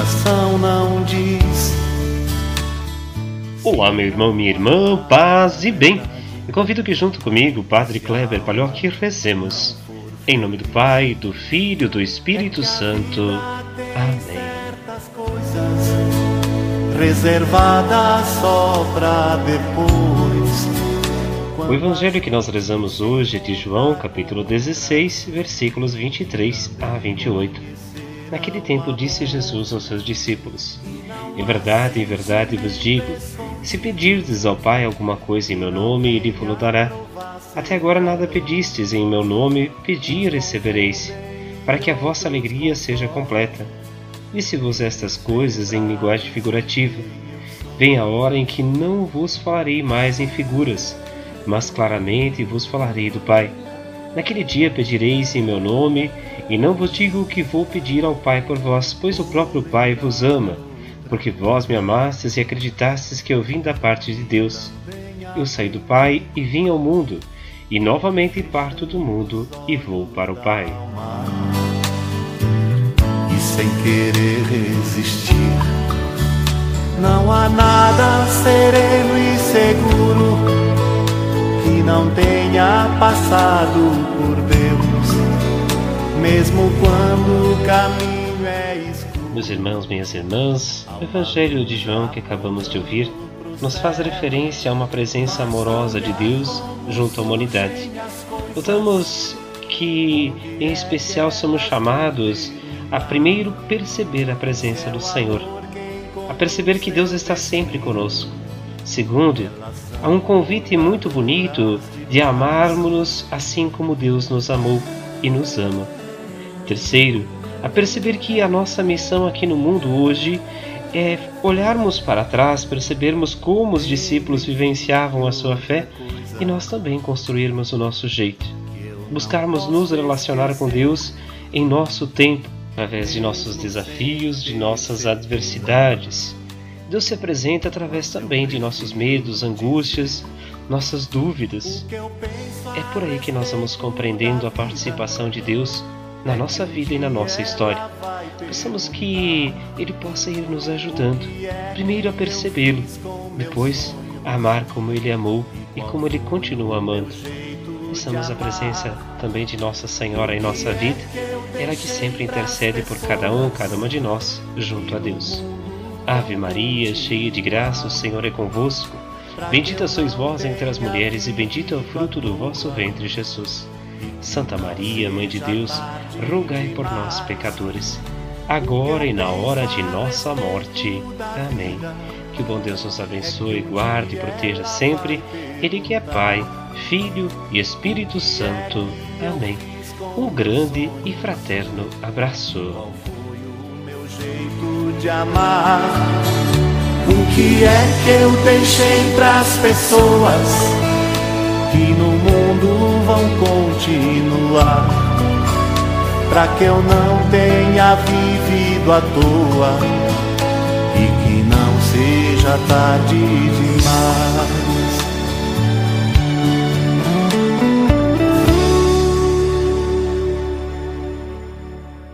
coração não diz. Olá, meu irmão, minha irmã, paz e bem. Eu convido que junto comigo, Padre Kleber Palhoque, rezemos. Em nome do Pai, do Filho, do Espírito Santo. Amém. Só para depois. O evangelho que nós rezamos hoje é de João, capítulo 16, versículos 23 a 28. Naquele tempo disse Jesus aos seus discípulos: Em verdade, em verdade vos digo: se pedirdes ao Pai alguma coisa em meu nome, ele vos dará. Até agora nada pedistes em meu nome, pedi e recebereis, para que a vossa alegria seja completa. Disse-vos estas coisas em linguagem figurativa. Vem a hora em que não vos falarei mais em figuras, mas claramente vos falarei do Pai. Naquele dia pedireis em meu nome, e não vos digo que vou pedir ao Pai por vós, pois o próprio Pai vos ama, porque vós me amastes e acreditastes que eu vim da parte de Deus. Eu saí do Pai e vim ao mundo, e novamente parto do mundo e vou para o Pai. E sem querer resistir, não há nada sereno e seguro não tenha passado por Deus mesmo quando o caminho é escuro. Meus irmãos, minhas irmãs, o Evangelho de João que acabamos de ouvir nos faz referência a uma presença amorosa de Deus junto à humanidade. Notamos que, em especial, somos chamados a primeiro perceber a presença do Senhor, a perceber que Deus está sempre conosco. Segundo, há um convite muito bonito de amarmos-nos assim como Deus nos amou e nos ama. Terceiro, a perceber que a nossa missão aqui no mundo hoje é olharmos para trás, percebermos como os discípulos vivenciavam a sua fé e nós também construirmos o nosso jeito. Buscarmos nos relacionar com Deus em nosso tempo, através de nossos desafios, de nossas adversidades. Deus se apresenta através também de nossos medos, angústias, nossas dúvidas. É por aí que nós vamos compreendendo a participação de Deus na nossa vida e na nossa história. Pensamos que Ele possa ir nos ajudando, primeiro a percebê-lo, depois a amar como Ele amou e como Ele continua amando. Peçamos a presença também de Nossa Senhora em nossa vida, ela que sempre intercede por cada um, cada uma de nós, junto a Deus. Ave Maria, cheia de graça, o Senhor é convosco. Bendita sois vós entre as mulheres, e bendito é o fruto do vosso ventre, Jesus. Santa Maria, Mãe de Deus, rogai por nós, pecadores, agora e na hora de nossa morte. Amém. Que o bom Deus nos abençoe, guarde e proteja sempre, Ele que é Pai, Filho e Espírito Santo. Amém. Um grande e fraterno abraço. De amar. O que é que eu deixei pras pessoas que no mundo vão continuar? Pra que eu não tenha vivido à toa e que não seja tarde demais.